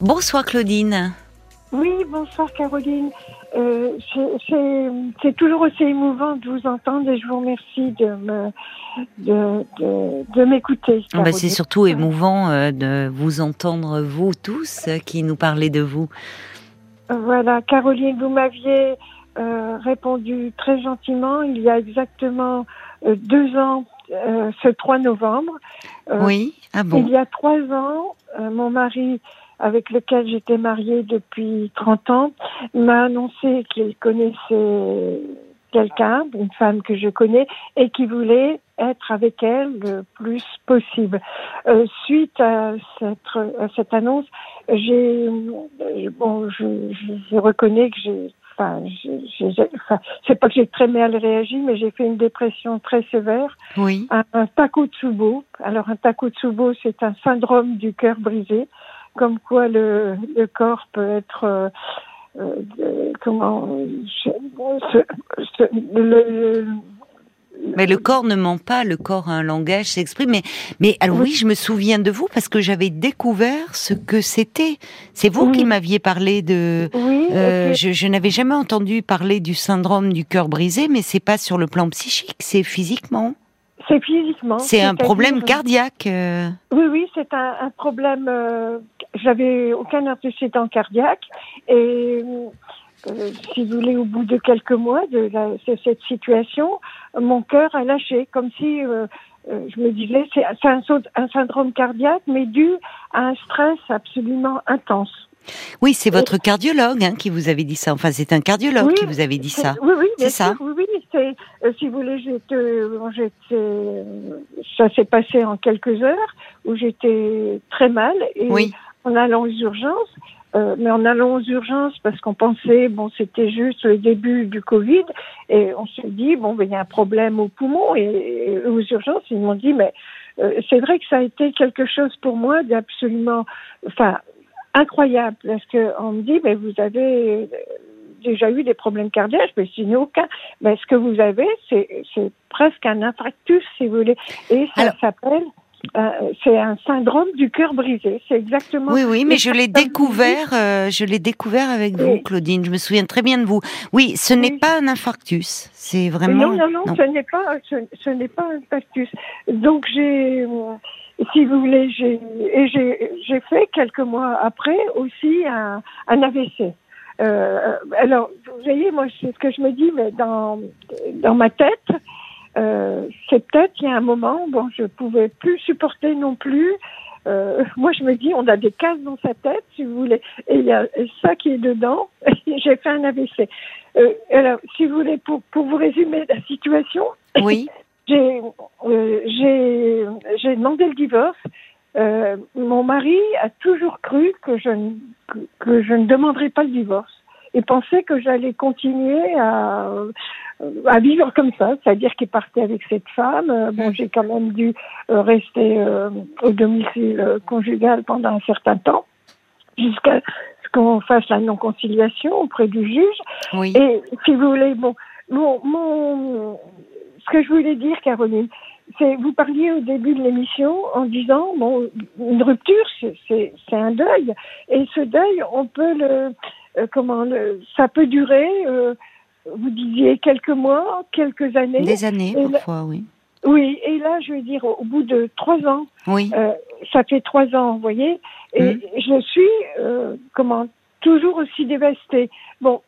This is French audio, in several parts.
Bonsoir Claudine. Oui, bonsoir Caroline. Euh, c'est toujours aussi émouvant de vous entendre et je vous remercie de me de, de, m'écouter. Ah bah, c'est surtout émouvant euh, de vous entendre vous tous euh, qui nous parlez de vous. Voilà, Caroline, vous m'aviez euh, répondu très gentiment il y a exactement deux ans, ce 3 novembre. oui, ah bon. Il y a trois ans, mon mari avec lequel j'étais mariée depuis 30 ans, m'a annoncé qu'il connaissait quelqu'un, une femme que je connais, et qui voulait être avec elle le plus possible. Euh, suite à cette, à cette annonce, j'ai bon, je, je, reconnais que j'ai Enfin, enfin, c'est pas que j'ai très mal réagi, mais j'ai fait une dépression très sévère. Oui. Un, un takotsubo. Alors, un takotsubo, c'est un syndrome du cœur brisé comme quoi le, le corps peut être euh, euh, comment le, mais le corps ne ment pas, le corps a un langage, s'exprime. Mais, mais alors oui, je me souviens de vous parce que j'avais découvert ce que c'était. C'est vous qui m'aviez parlé de. Oui. Euh, je, je n'avais jamais entendu parler du syndrome du cœur brisé, mais c'est pas sur le plan psychique, c'est physiquement. C'est physiquement. C'est un problème cardiaque. Oui, oui, c'est un, un, problème euh, j'avais aucun antécédent cardiaque et euh, si vous voulez, au bout de quelques mois de, la, de cette situation, mon cœur a lâché, comme si euh, euh je me disais c'est un, un syndrome cardiaque, mais dû à un stress absolument intense. Oui, c'est votre cardiologue hein, qui vous avait dit ça. Enfin, c'est un cardiologue qui vous avait dit ça. Oui, oui, c'est ça. oui, oui, c'est, euh, si vous voulez, j'étais, ça s'est passé en quelques heures où j'étais très mal et oui en allant aux urgences. Euh, mais en allant aux urgences parce qu'on pensait bon c'était juste le début du Covid et on s'est dit bon ben il y a un problème au poumon et, aux urgences ils m'ont dit mais euh, c'est vrai que ça a été quelque chose pour moi d'absolument enfin incroyable parce que on me dit mais vous avez déjà eu des problèmes cardiaques, mais je aucun. Mais ce que vous avez, c'est presque un infarctus, si vous voulez. Et ça s'appelle euh, c'est un syndrome du cœur brisé. C'est exactement. Oui, oui, mais je l'ai découvert. Euh, je l'ai découvert avec vous, Claudine. Je me souviens très bien de vous. Oui, ce n'est pas un infarctus. C'est vraiment. Non, non, non, ce n'est pas. Ce, n'est pas un infarctus. Donc j'ai, euh, si vous voulez, j'ai et j'ai fait quelques mois après aussi un, un AVC. Euh, alors, vous voyez, moi, c'est ce que je me dis, mais dans dans ma tête, euh, c'est peut-être il y a un moment, bon, je pouvais plus supporter non plus. Euh, moi, je me dis, on a des cases dans sa tête, si vous voulez, et il y a ça qui est dedans. J'ai fait un AVC. Euh, alors, si vous voulez, pour, pour vous résumer la situation, oui. j'ai euh, j'ai demandé le divorce. Euh, mon mari a toujours cru que je, que je ne demanderais pas le divorce et pensait que j'allais continuer à, à vivre comme ça, c'est-à-dire qu'il partait avec cette femme. Euh, bon, mm. j'ai quand même dû euh, rester euh, au domicile conjugal pendant un certain temps, jusqu'à ce qu'on fasse la non-conciliation auprès du juge. Oui. Et si vous voulez, bon, mon, mon, ce que je voulais dire, Caroline, c'est vous parliez au début de l'émission en disant bon, une rupture, c'est un deuil, et ce deuil, on peut le euh, comment ça peut durer. Euh, vous disiez quelques mois, quelques années. Des années parfois, oui. Oui, et là, je veux dire, au bout de trois ans, oui. Euh, ça fait trois ans, vous voyez, et mm. je suis, comment, toujours aussi dévastée. Bon,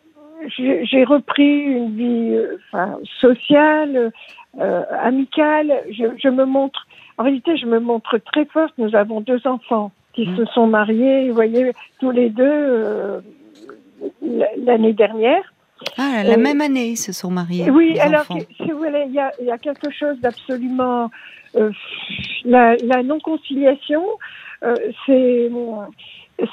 j'ai repris une vie enfin, sociale, amicale. Je, je, me montre, en réalité, je me montre très forte. Nous avons deux enfants qui mm. se sont mariés, vous voyez, tous les deux l'année dernière. Ah, la euh, même année, ils se sont mariés. Oui, alors, si vous voulez, il y a, y a, quelque chose d'absolument. Euh, la, la non-conciliation, euh, c'est.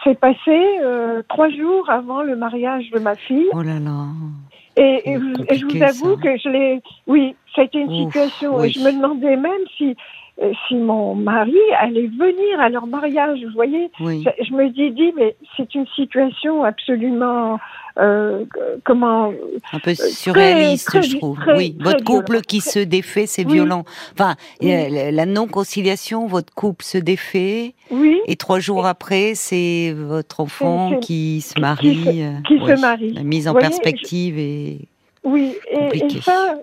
C'est passé euh, trois jours avant le mariage de ma fille. Oh là là. Et, et, je vous avoue que je l'ai. Oui, ça a été une situation. Et je me demandais même si si mon mari allait venir à leur mariage. Vous voyez, Oui. je, me dis, dis mais c'est une situation absolument euh, comment Un peu surréaliste, très je trouve. très- oui, votre couple violent. qui se défait, c'est Oui. violent. Enfin, Oui. euh, la- la non-conciliation, votre couple se défait, Oui, et trois jours après, c'est votre enfant qui se qui marie. se- euh, qui se marie. La mise en Vous voyez, perspective et Oui, et, ça,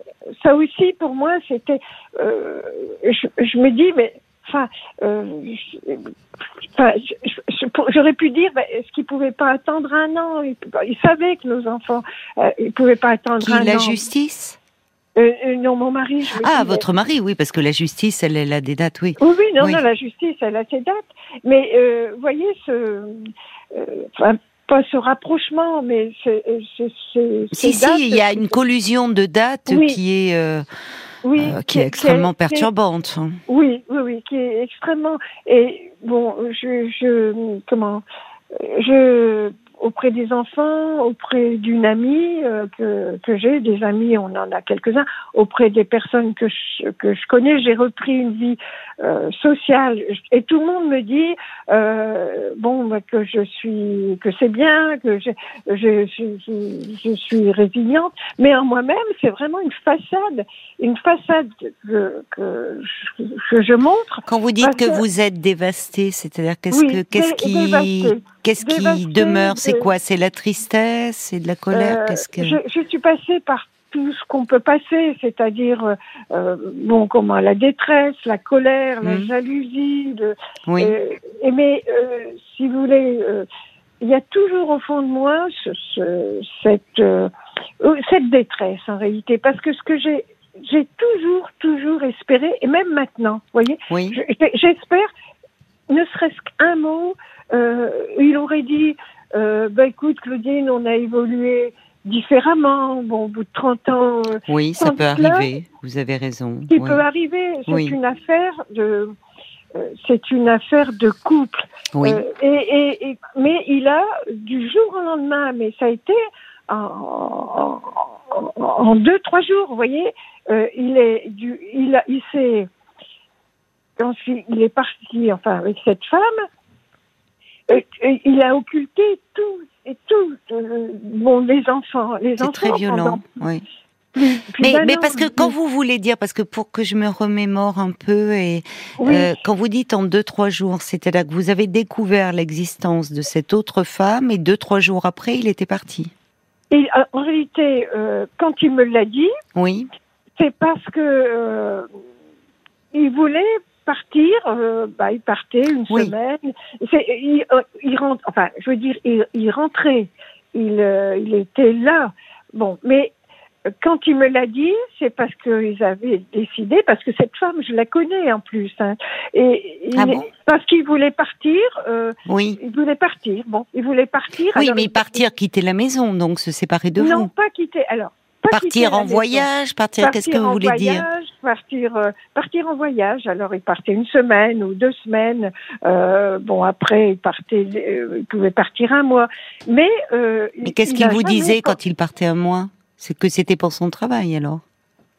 ça aussi pour moi, c'était. euh, je, je me dis, mais enfin, euh, enfin, j'aurais pu dire, ben, est-ce qu'ils pouvaient pas attendre un an? Ils, ils savaient que nos enfants, euh, ils pouvaient pas attendre qui un la an. justice? Euh, euh, non, mon mari. Je Ah, dis, votre mari, oui, parce que la justice, elle, elle a des dates, oui. Oui, oui, non, Oui. non, la justice, elle a ses dates. Mais vous voyez, ce, enfin, pas ce rapprochement, mais c'est, Si, dates- si, il y a une collusion de dates Oui. qui est, oui, euh, qui est extrêmement perturbante. Oui, oui, oui, qui est extrêmement. Et bon, je, je comment, je auprès des enfants, auprès d'une amie euh, que, que j'ai, des amis, on en a quelques-uns, auprès des personnes que je, que je connais, j'ai repris une vie euh, sociale et tout le monde me dit euh, bon bah, que je suis que c'est bien, que je, je, je, je, suis résiliente, mais en moi-même c'est vraiment une façade, une façade que, que, je, que je montre. Quand vous dites que que- vous êtes dévasté, c'est-à-dire qu'est-ce Oui, que qu'est-ce qui dévastée. Qu'est-ce qui demeure? C'est quoi? C'est la tristesse, c'est de la colère? Euh, Qu'est-ce que je, je suis passée par tout ce qu'on peut passer, c'est-à-dire euh, euh, bon comment la détresse, la colère, la Mhm. jalousie, Oui. euh, et mais si vous voulez, il y a toujours au fond de moi ce, ce- cette cette détresse en réalité, parce que ce que j'ai j'ai toujours toujours espéré, et même maintenant, vous voyez, Oui. j'espère, ne serait-ce qu'un mot, il aurait dit, euh, bah écoute Claudine, on a évolué différemment, bon au bout de 30 ans, euh, Oui, ça peut arriver. Vous avez raison. oui. peut arriver, c'est Oui. une affaire de... euh, c'est une affaire de couple. Oui. Euh, et, et, et- mais il a, du jour au lendemain, mais ça a été en, en, en- deux, trois jours, vous voyez, euh, il est, du, il, a, il s'est, il est parti, enfin, avec cette femme, euh, il a occulté tout, et tout, euh, bon, les enfants, les C'est enfants. très violent. pendant Oui. plus- plus Mais, mais parce que quand vous voulez dire, parce que pour que je me remémore un peu, et Oui. euh, quand vous dites en deux trois jours, c'est-à-dire que vous avez découvert l'existence de cette autre femme et deux trois jours après, il était parti. Et, euh, en réalité, euh, quand il me l'a dit, Oui. c'est parce que euh, il voulait partir. euh, bah, il partait une Oui. semaine. Il, euh, il rentre. Enfin, je veux dire, il, il rentrait. Il, euh, il était là. Bon, mais quand il me l'a dit, c'est parce qu'ils avaient décidé, parce que cette femme, je la connais en plus. hein. et il- Ah bon? parce qu'il voulait partir. euh, Oui. il voulait partir. Bon, il voulait partir. Oui, mais partir, quitter la maison, donc se séparer de non, vous. pas quitter. Alors, Partir en voyage, partir, qu'est-ce que vous voulez dire voyage, Partir, euh, partir en voyage. Alors, il partait une semaine ou deux semaines. Euh, bon, après, il partait, euh, il pouvait partir un mois. Mais, euh, Mais qu'est-ce il qu'il vous disait quand il partait un mois? C'est que c'était pour son travail, alors?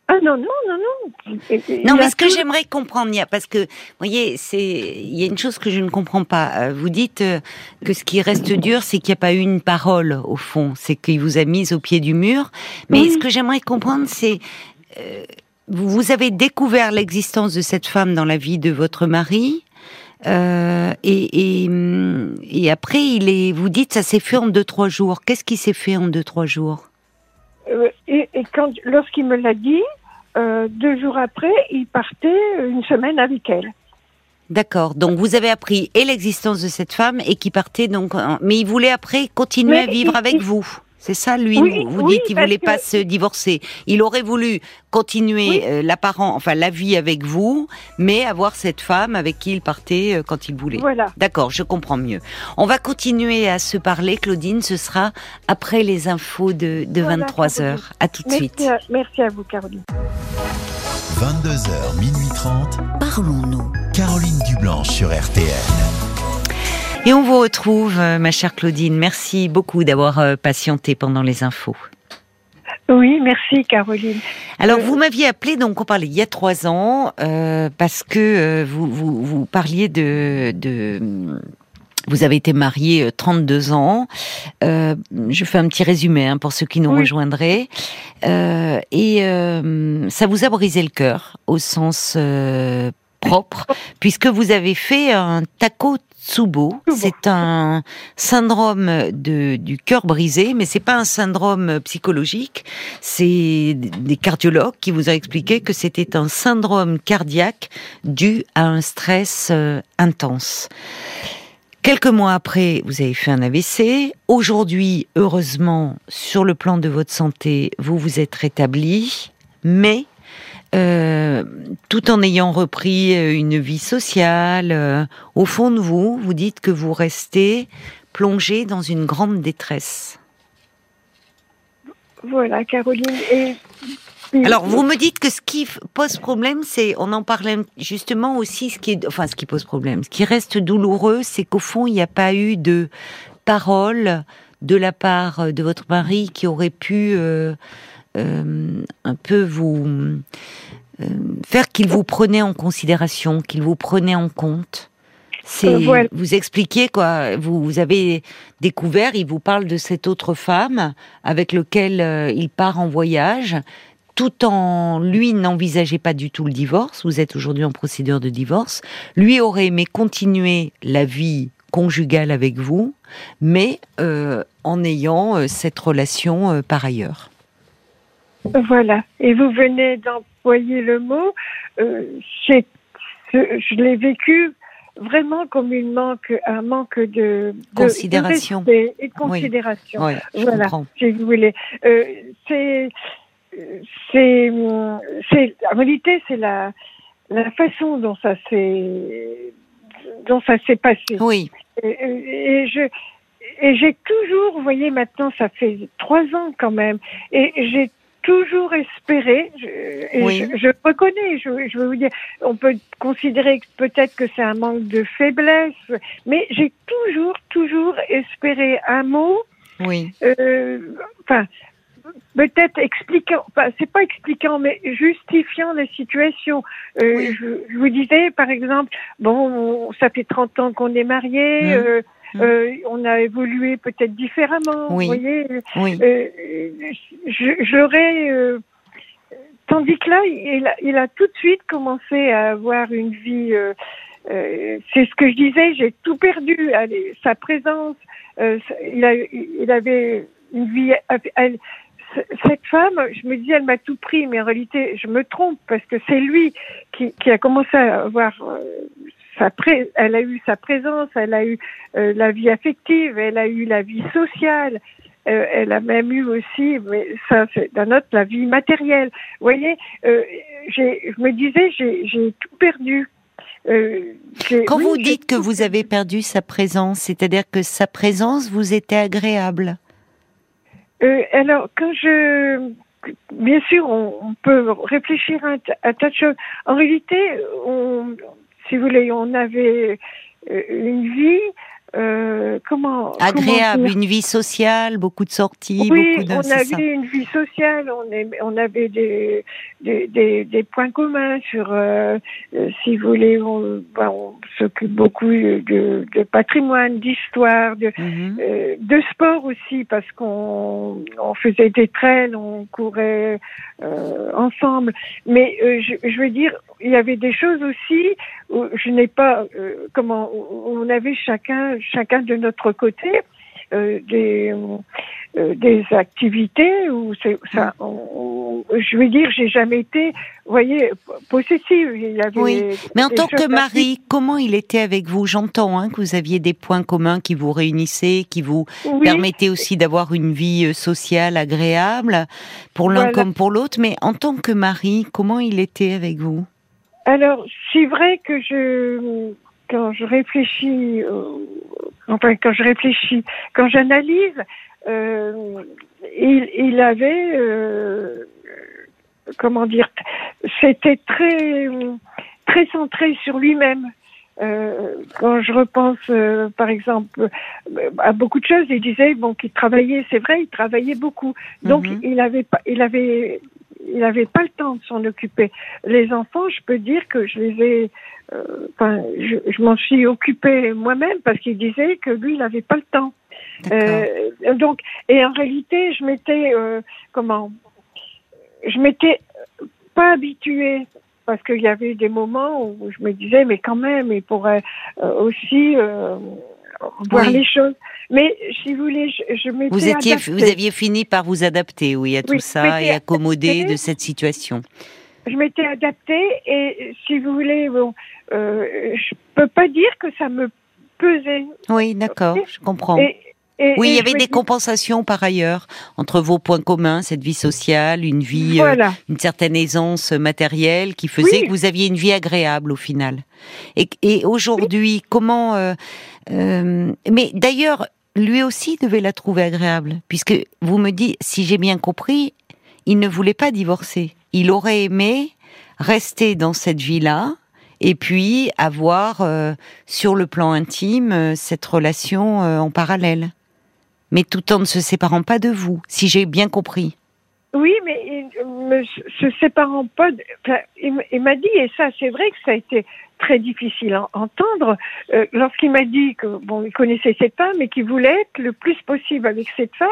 Ah non, non, non, non. Non, mais ce que j'aimerais comprendre, parce que, vous voyez, c'est, il y a une chose que je ne comprends pas. Euh, Vous dites euh, que ce qui reste dur, c'est qu'il n'y a pas eu une parole, au fond. C'est qu'il vous a mise au pied du mur. Mais Oui. ce que j'aimerais comprendre, c'est, euh, vous avez découvert l'existence de cette femme dans la vie de votre mari. euh, et, et, hum, et après, il est, vous dites, ça s'est fait en deux trois jours. Qu'est-ce qui s'est fait en deux trois jours? Euh, et, et quand, lorsqu'il me l'a dit, euh, deux jours après, il partait une semaine avec elle. D'accord. Donc vous avez appris et l'existence de cette femme et qui partait donc, mais il voulait après continuer Mais à vivre il- avec il- vous. C'est ça, lui. Oui, vous oui, dites qu'il voulait que- pas se divorcer. Il aurait voulu continuer Oui. euh, l'apparent, enfin la vie avec vous, mais avoir cette femme avec qui il partait euh, quand il voulait. Voilà. D'accord, je comprends mieux. On va continuer à se parler, Claudine. Ce sera après les infos de, de Voilà, 23 Caroline. heures. À tout de suite. Merci à, merci à vous, Caroline. 22h, minuit 30. Parlons-nous. Caroline Dublanche sur RTN. Et on vous retrouve, euh, ma chère Claudine. Merci beaucoup d'avoir euh, patienté pendant les infos. Oui, merci Caroline. Alors Euh, vous m'aviez appelé, donc on parlait il y a trois ans, euh, parce que euh, vous, vous, vous parliez de, de vous avez été marié euh, 32 ans. Euh, je fais un petit résumé hein, pour ceux qui nous Oui. rejoindraient. Euh, et euh, ça vous a brisé le cœur au sens propre, puisque vous avez fait un Takotsubo. Tsubo. C'est un syndrome de, du cœur brisé, mais c'est pas un syndrome psychologique. C'est des cardiologues qui vous ont expliqué que c'était un syndrome cardiaque dû à un stress euh, intense. Quelques mois après, vous avez fait un AVC. Aujourd'hui, heureusement, sur le plan de votre santé, vous vous êtes rétabli, mais euh, tout en ayant repris euh, une vie sociale, euh, au fond de vous, vous dites que vous restez plongé dans une grande détresse. Voilà, Caroline. Et, Alors, vous me dites que ce qui pose problème, c'est, on en parlait justement aussi, ce qui est, enfin, ce qui pose problème, ce qui reste douloureux, c'est qu'au fond, il n'y a pas eu de parole de la part de votre mari qui aurait pu euh, un peu vous euh, faire qu'il vous prenait en considération, qu'il vous prenait en compte. C'est Euh, voilà. vous expliquez quoi vous, vous avez découvert, il vous parle de cette autre femme avec lequel euh, il part en voyage, tout en lui n'envisageait pas du tout le divorce. Vous êtes aujourd'hui en procédure de divorce. Lui aurait aimé continuer la vie conjugale avec vous, mais euh, en ayant euh, cette relation euh, par ailleurs. Voilà. Et vous venez d'employer le mot. euh, c'est- ce- je l'ai vécu vraiment comme une manque, un manque de, de- Considération. de et de considération. Oui, je Voilà. comprends. si vous voulez. Euh, c'est, c'est, c'est, en réalité, c'est la, la façon dont ça s'est, dont ça s'est passé. Oui, Et, et je, et j'ai toujours, vous voyez, maintenant, ça fait trois ans quand même, et j'ai toujours espéré, je, et Oui. je, je reconnais, je, je veux vous dire, on peut considérer peut-être que c'est un manque de faiblesse, mais j'ai toujours, toujours espéré un mot, oui, euh, enfin, peut-être expliquant, enfin, c'est pas expliquant, mais justifiant la situation. Euh, Oui. je, je vous disais, par exemple, bon, on- ça fait 30 ans qu'on est mariés, Mhm. euh, Mhm. euh, on a évolué peut-être différemment, Oui. vous voyez. oui. Euh, j'aurais, euh, tandis que là, il a, il a tout de suite commencé à avoir une vie. euh, euh, c'est ce que je disais, j'ai tout perdu. Allez, sa présence, euh, il, a, il avait une vie. elle- cette femme, je me dis, elle m'a tout pris, mais en réalité, je me trompe parce que c'est lui qui, qui a commencé à avoir euh, sa pré elle a eu sa présence, elle a eu euh, la vie affective, elle a eu la vie sociale, euh, elle a même eu aussi, mais ça c'est d'un autre, la vie matérielle. Vous voyez, euh, j'ai, je me disais, j'ai, j'ai tout perdu. J'ai- Quand oui, vous dites que vous avez perdu sa présence, c'est-à-dire que sa présence vous était agréable. Alors, quand je, bien sûr, on, on peut réfléchir à un, t- à un tas de choses. En réalité, on, si vous voulez, on avait euh, une vie, euh, comment Agréable, comment une vie sociale, beaucoup de sorties, Oui, beaucoup de... on ça. avait une vie sociale, on, on avait des, des, des, des points communs sur, euh, euh, si vous voulez, on, ben, on s'occupe beaucoup de, de patrimoine, d'histoire, de, Mhm. euh, de sport aussi parce qu'on on faisait des trails, on courait euh, ensemble. Mais euh, je, je veux dire, il y avait des choses aussi où je n'ai pas euh, comment on avait chacun chacun de notre côté euh, des euh, des activités où ça. on- je veux dire, j'ai jamais été, vous voyez, possessive. Il y avait Oui, Mais en tant que mari, comment il était avec vous? J'entends hein, que vous aviez des points communs qui vous réunissaient, qui vous Oui, permettaient aussi d'avoir une vie euh, sociale agréable pour l'un Voilà. comme pour l'autre. Mais en tant que mari, comment il était avec vous? Alors, c'est vrai que je, quand je réfléchis, euh, enfin quand je réfléchis, quand j'analyse, euh, il, il avait, euh, comment dire, c'était très, très centré sur lui-même. euh, quand je repense, euh, par exemple, euh, à beaucoup de choses, il disait bon qu'il travaillait, c'est vrai, il travaillait beaucoup, donc Mhm. il avait pas, il avait, il avait pas le temps de s'en occuper. Les enfants, je peux dire que je les ai, euh, enfin, je, je m'en suis occupée moi-même parce qu'il disait que lui, il avait pas le temps. Euh, donc, et en réalité, je m'étais, euh, comment, je m'étais pas habituée parce qu'il y avait des moments où je me disais, mais quand même, il pourrait euh, aussi euh, voir Oui. les choses. Mais si vous voulez, je, je m'étais Vous étiez, adaptée. vous aviez fini par vous adapter, oui, à tout Oui, ça et accommoder de cette situation. je m'étais adaptée et si vous voulez, bon, euh, je peux pas dire que ça me pesait. Oui, d'accord, je comprends. Et, et- Oui, et il y avait des compensations par ailleurs entre vos points communs, cette vie sociale, une vie, euh, une certaine aisance matérielle qui faisait Oui. que vous aviez une vie agréable au final. Et, et aujourd'hui, comment euh, euh, Mais d'ailleurs, lui aussi devait la trouver agréable, puisque vous me dites, si j'ai bien compris, il ne voulait pas divorcer. Il aurait aimé rester dans cette vie-là. Et puis avoir euh, sur le plan intime euh, cette relation euh, en parallèle, mais tout en ne se séparant pas de vous, si j'ai bien compris. Oui, mais me, se séparant pas, de- enfin, il, m'a dit, et ça c'est vrai que ça a été très difficile à entendre, euh, lorsqu'il m'a dit que bon, il connaissait cette femme et qu'il voulait être le plus possible avec cette femme,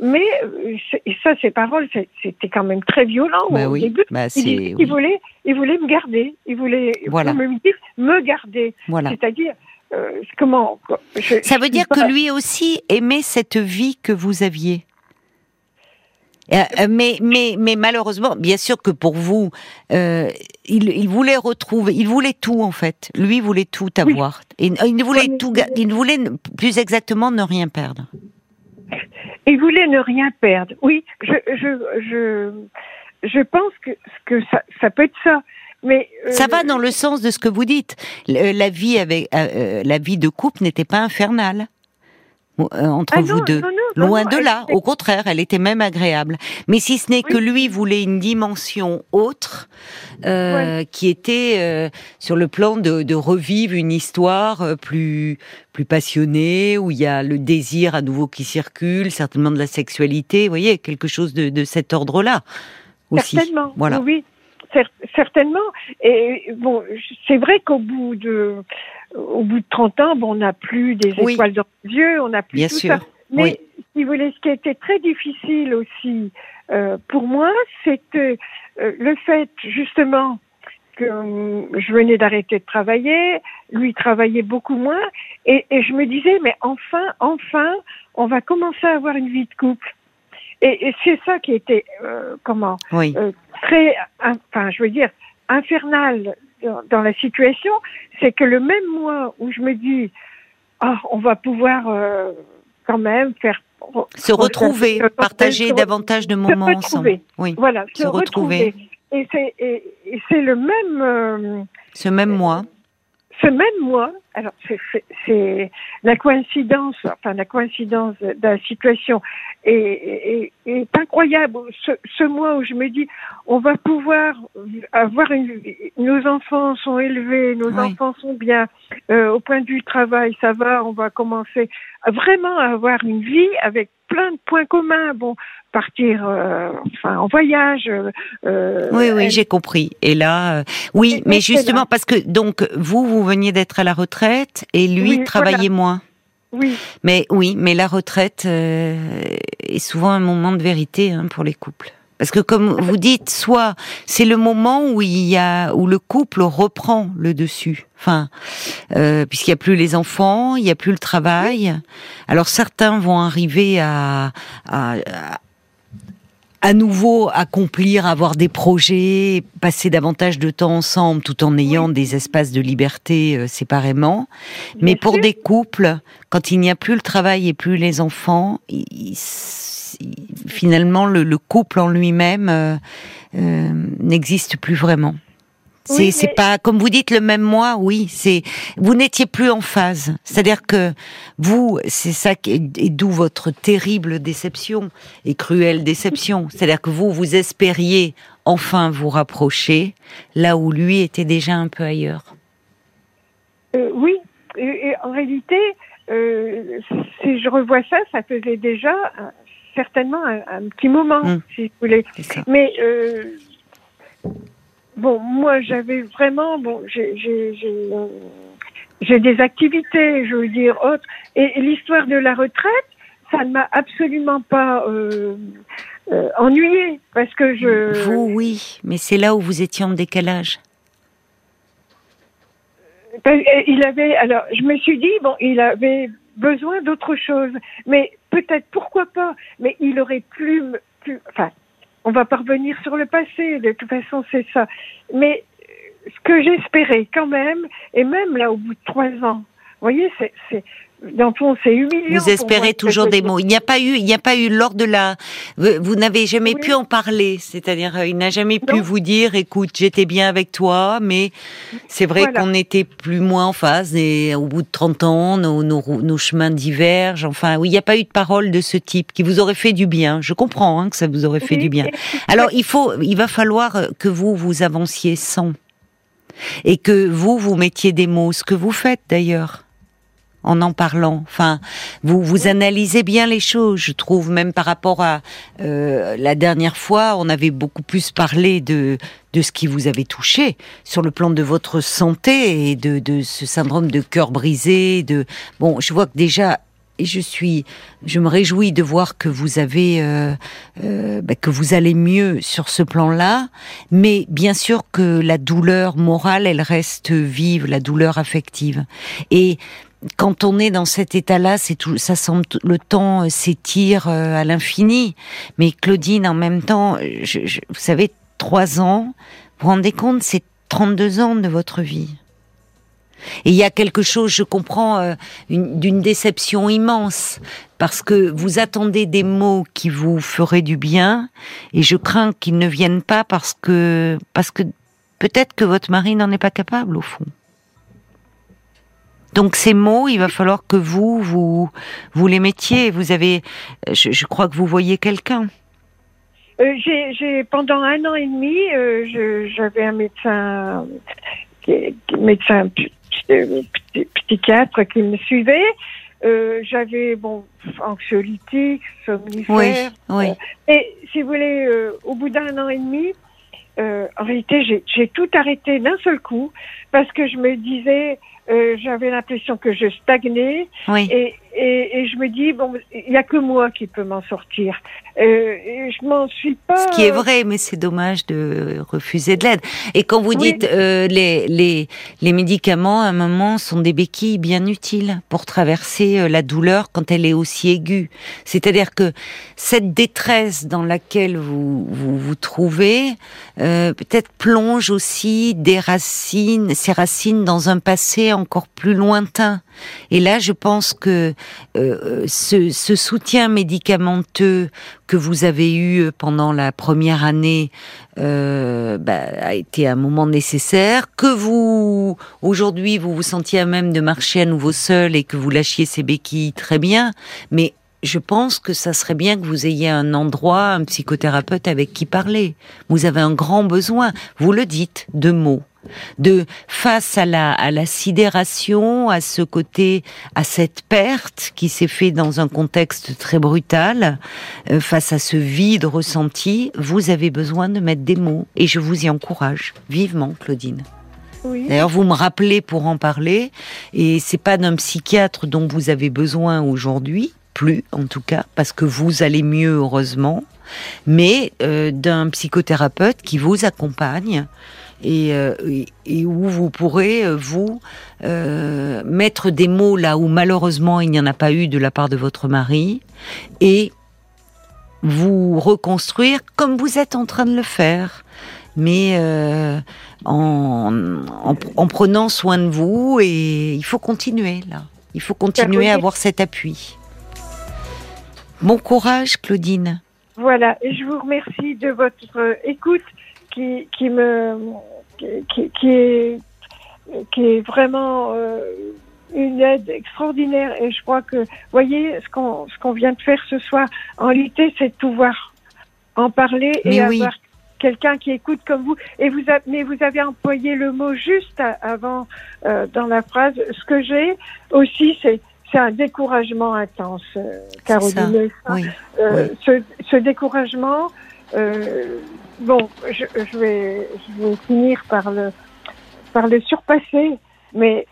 mais euh, et ça, ces paroles, c'était quand même très violent Bah au oui, début. bah Il, qu'il oui. voulait, il voulait me garder, il voulait, Voilà. me dit, me garder, voilà. c'est-à-dire euh, comment je- Ça veut dire pas- que lui aussi aimait cette vie que vous aviez. Euh, euh, mais, mais, mais malheureusement, bien sûr que pour vous, euh, il, il voulait retrouver, il voulait tout en fait. Lui voulait tout avoir. Il ne voulait Oui. tout, il voulait plus exactement ne rien perdre. Il voulait ne rien perdre. Oui, je, je, je, je pense que, que ça, ça peut être ça. Mais euh, Ça va dans le sens de ce que vous dites. La vie avec, euh, euh, la vie de couple n'était pas infernale euh, entre ah vous non, deux. non, non, non, Loin de là, était- au contraire, elle était même agréable. Mais si ce n'est que lui voulait une dimension autre, euh, qui était euh, sur le plan de, de revivre une histoire euh, plus plus passionnée, où il y a le désir à nouveau qui circule, certainement de la sexualité, vous voyez, quelque chose de, de cet ordre-là aussi. Certainement. Voilà. Oui, certainement. Et bon, c'est vrai qu'au bout de, au bout de 30 ans, bon, on n'a plus des Oui. étoiles dans les yeux, on n'a plus Bien tout sûr. ça. Mais Oui. si vous voulez, ce qui a été très difficile aussi euh, pour moi, c'était euh, le fait justement que euh, je venais d'arrêter de travailler, lui travaillait beaucoup moins, et, et je me disais, mais enfin, enfin, on va commencer à avoir une vie de couple. Et, et c'est ça qui était, euh, comment, Oui. euh, très, enfin, je veux dire, infernal dans, dans la situation, c'est que le même mois où je me dis, ah, on va pouvoir euh, quand même faire Se retrouver, se- partager se- davantage de moments ensemble. Oui. voilà, se se, retrouver. retrouver. Et c'est et, et c'est le même Ce même mois. ce même mois. Alors c'est- la coïncidence, enfin la coïncidence de la situation est, est, est incroyable. Ce, ce mois où je me dis, on va pouvoir avoir une, nos enfants sont élevés, nos Oui. enfants sont bien. Euh, au point de vue travail, ça va. On va commencer vraiment à avoir une vie avec plein de points communs. Bon, partir, euh, enfin en voyage. euh, Oui, oui, elle- j'ai compris. Et là, oui, mais justement là. parce que donc vous, vous veniez d'être à la retraite et lui Oui, travaillait moins. oui. Mais oui, mais la retraite euh, est souvent un moment de vérité hein, pour les couples. Parce que comme vous dites, soit c'est le moment où il y a où le couple reprend le dessus. Enfin, euh, puisqu'il n'y a plus les enfants, il n'y a plus le travail. Alors certains vont arriver à, à, à- nouveau accomplir, avoir des projets, passer davantage de temps ensemble, tout en ayant des espaces de liberté euh, séparément. Mais pour des couples, quand il n'y a plus le travail et plus les enfants, il- il- il- finalement le, le couple en lui-même euh, euh, n'existe plus vraiment. C'est Oui, c'est mais- pas comme vous dites le même mois, oui. C'est vous n'étiez plus en phase. C'est-à-dire que vous, c'est ça qui est- et d'où votre terrible déception et cruelle déception. C'est-à-dire que vous, vous espériez enfin vous rapprocher, là où lui était déjà un peu ailleurs. Euh, oui, et, en réalité, euh, si je revois ça, ça faisait déjà euh, certainement un, petit moment, hum. si vous voulez. Mais bon, moi, j'avais vraiment, bon, j'ai des activités, je veux dire, autres. Et, l'histoire de la retraite, ça ne m'a absolument pas euh, ennuyée parce que je. Vous, oui, mais c'est là où vous étiez en décalage. Ben, euh, il avait, alors, je me suis dit, bon, il avait besoin d'autre chose. Mais peut-être, pourquoi pas? Mais il aurait plus, plus, enfin, on va pas revenir sur le passé. De toute façon, c'est ça. Mais euh, ce que j'espérais quand même, et même là, au bout de trois ans, vous voyez, c'est, Vous espérez toujours des mots. Il n'y a pas eu, il n'y a pas eu lors de la. Vous, n'avez jamais pu en parler. C'est-à-dire, euh, il n'a jamais pu vous dire, écoute, j'étais bien avec toi, mais c'est vrai qu'on n'était plus moins en phase. Et au bout de 30 ans, nos, nos, chemins divergent. Enfin, oui, il n'y a pas eu de parole de ce type qui vous aurait fait du bien. Je comprends hein, que ça vous aurait fait du bien. Alors, il faut, il va falloir euh, que vous vous avanciez sans et que vous vous mettiez des mots. Ce que vous faites d'ailleurs en en parlant. Enfin, vous vous analysez bien les choses, je trouve, même par rapport à euh, la dernière fois, on avait beaucoup plus parlé de de ce qui vous avait touché sur le plan de votre santé et de, de ce syndrome de cœur brisé. De bon, je vois que déjà et je suis, je me réjouis de voir que vous avez, euh, euh, bah, que vous allez mieux sur ce plan-là. Mais bien sûr que la douleur morale, elle reste vive, la douleur affective. Et quand on est dans cet état-là, c'est tout, ça semble le temps euh, s'étire euh, à l'infini. Mais Claudine, en même temps, je, vous savez, trois ans, vous vous rendez compte, c'est 32 ans de votre vie. Et il y a quelque chose, je comprends, euh, d'une déception immense, parce que vous attendez des mots qui vous feraient du bien, et je crains qu'ils ne viennent pas parce que, parce que peut-être que votre mari n'en est pas capable au fond. Donc ces mots, il va falloir que vous, vous, vous les mettiez. Vous avez, je, crois que vous voyez quelqu'un. Euh, j'ai pendant un an et demi, euh, j'avais un médecin, médecin psychiatre qui me suivait. Euh, j'avais bon anxiolytique, somnifère. Oui, oui. et si vous voulez, au bout d'un an et demi, en réalité, j'ai tout arrêté d'un seul coup parce que je me disais euh, j'avais l'impression que je stagnais. Et, et, et, je me dis, bon, il n'y a que moi qui peux m'en sortir. Euh, et je m'en suis pas. Ce qui est vrai, mais c'est dommage de refuser de l'aide. Et quand vous dites euh, les, les, les médicaments, à un moment, sont des béquilles bien utiles pour traverser euh, la douleur quand elle est aussi aiguë. C'est-à-dire que cette détresse dans laquelle vous vous, vous trouvez, euh, peut-être plonge aussi des racines, ses racines dans un passé encore plus lointain. Et là, je pense que euh, ce, soutien médicamenteux que vous avez eu pendant la première année euh, bah, a été un moment nécessaire. Que vous, aujourd'hui, vous vous sentiez à même de marcher à nouveau seul et que vous lâchiez ces béquilles, très bien. Mais je pense que ça serait bien que vous ayez un endroit, un psychothérapeute avec qui parler. Vous avez un grand besoin, vous le dites, de mots de face à la, à la sidération, à ce côté, à cette perte qui s'est fait dans un contexte très brutal, euh, face à ce vide ressenti, vous avez besoin de mettre des mots et je vous y encourage vivement, Claudine. D'ailleurs, vous me rappelez pour en parler, et c'est pas d'un psychiatre dont vous avez besoin aujourd'hui, plus en tout cas, parce que vous allez mieux heureusement, mais euh, d'un psychothérapeute qui vous accompagne euh, et, où vous pourrez, euh, vous, euh, mettre des mots là où malheureusement il n'y en a pas eu de la part de votre mari, et vous reconstruire comme vous êtes en train de le faire, mais en, en, prenant soin de vous, et il faut continuer là. Il faut continuer à avoir cet appui. Bon courage, Claudine. Voilà, et je vous remercie de votre écoute qui, qui me qui, qui, est qui est vraiment euh, une aide extraordinaire et je crois que voyez ce qu'on ce qu'on vient de faire ce soir en réalité c'est de pouvoir en parler et avoir quelqu'un qui écoute comme vous. Et vous, a- mais vous avez employé le mot juste avant euh, dans la phrase. Ce que j'ai aussi, c'est c'est un découragement intense, euh, Caroline. Ça, Oui. euh, ce, ce découragement, euh, bon, je, je vais, je vais finir par le, par le surpasser, mais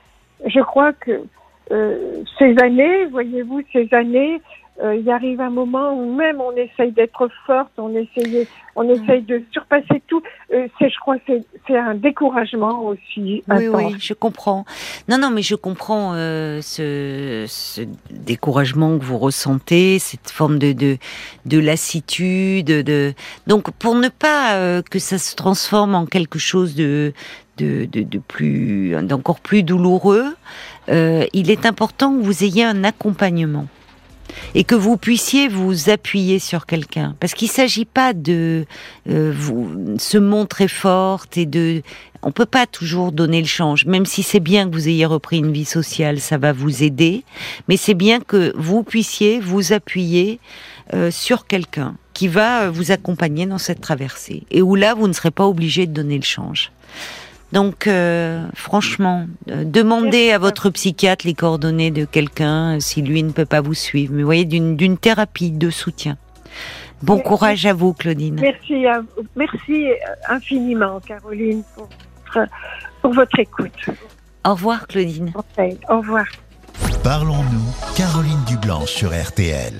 je crois que euh, ces années, voyez-vous, ces années, euh, il arrive un moment où même on essaye d'être forte, on essaye, on essaye de surpasser tout. Euh, c'est, je crois, que c'est, c'est un découragement aussi. Oui, intense. oui, je comprends. Non, non, mais je comprends euh, ce, ce découragement que vous ressentez, cette forme de de, de lassitude. De donc pour ne pas que ça se transforme en quelque chose de de, de, de plus d'encore plus douloureux, euh, il est important que vous ayez un accompagnement et que vous puissiez vous appuyer sur quelqu'un. Parce qu'il s'agit pas de euh, vous se montrer forte et de on peut pas toujours donner le change. Même si c'est bien que vous ayez repris une vie sociale ça va vous aider. Mais c'est bien que vous puissiez vous appuyer euh, sur quelqu'un qui va euh, vous accompagner dans cette traversée et où là vous ne serez pas obligé de donner le change donc, euh, franchement, euh, demandez à votre psychiatre les coordonnées de quelqu'un euh, si lui ne peut pas vous suivre. Mais vous voyez, d'une d'une thérapie de soutien. Bon Merci. courage à vous, Claudine. Merci, à, merci infiniment, Caroline, pour, votre- pour votre écoute. Au revoir, Claudine. Au revoir. Parlons-nous, Caroline Dublanche sur RTL.